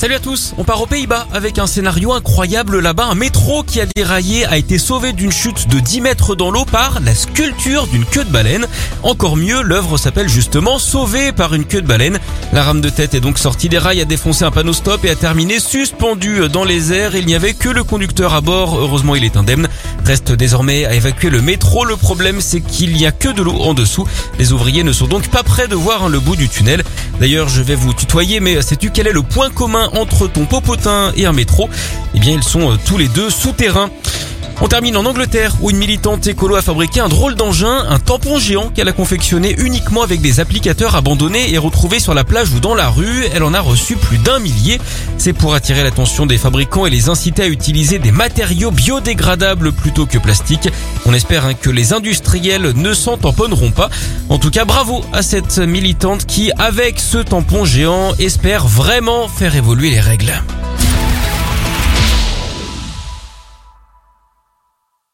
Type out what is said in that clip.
Salut à tous, on part aux Pays-Bas avec un scénario incroyable là-bas. Un métro qui a déraillé a été sauvé d'une chute de 10 mètres dans l'eau par la sculpture d'une queue de baleine. Encore mieux, l'œuvre s'appelle justement Sauvé par une queue de baleine. La rame de tête est donc sortie des rails, a défoncé un panneau stop et a terminé suspendu dans les airs. Il n'y avait que le conducteur à bord, heureusement il est indemne. Reste désormais à évacuer le métro. Le problème c'est qu'il n'y a que de l'eau en dessous. Les ouvriers ne sont donc pas prêts de voir le bout du tunnel. D'ailleurs, je vais vous tutoyer, mais sais-tu quel est le point commun entre ton popotin et un métro, eh bien ils sont euh, tous les deux souterrains. On termine en Angleterre où une militante écolo a fabriqué un drôle d'engin, un tampon géant qu'elle a confectionné uniquement avec des applicateurs abandonnés et retrouvés sur la plage ou dans la rue. Elle en a reçu plus d'un millier. C'est pour attirer l'attention des fabricants et les inciter à utiliser des matériaux biodégradables plutôt que plastiques. On espère hein, que les industriels ne s'en tamponneront pas. En tout cas, bravo à cette militante qui, avec ce tampon géant, espère vraiment faire évoluer les règles.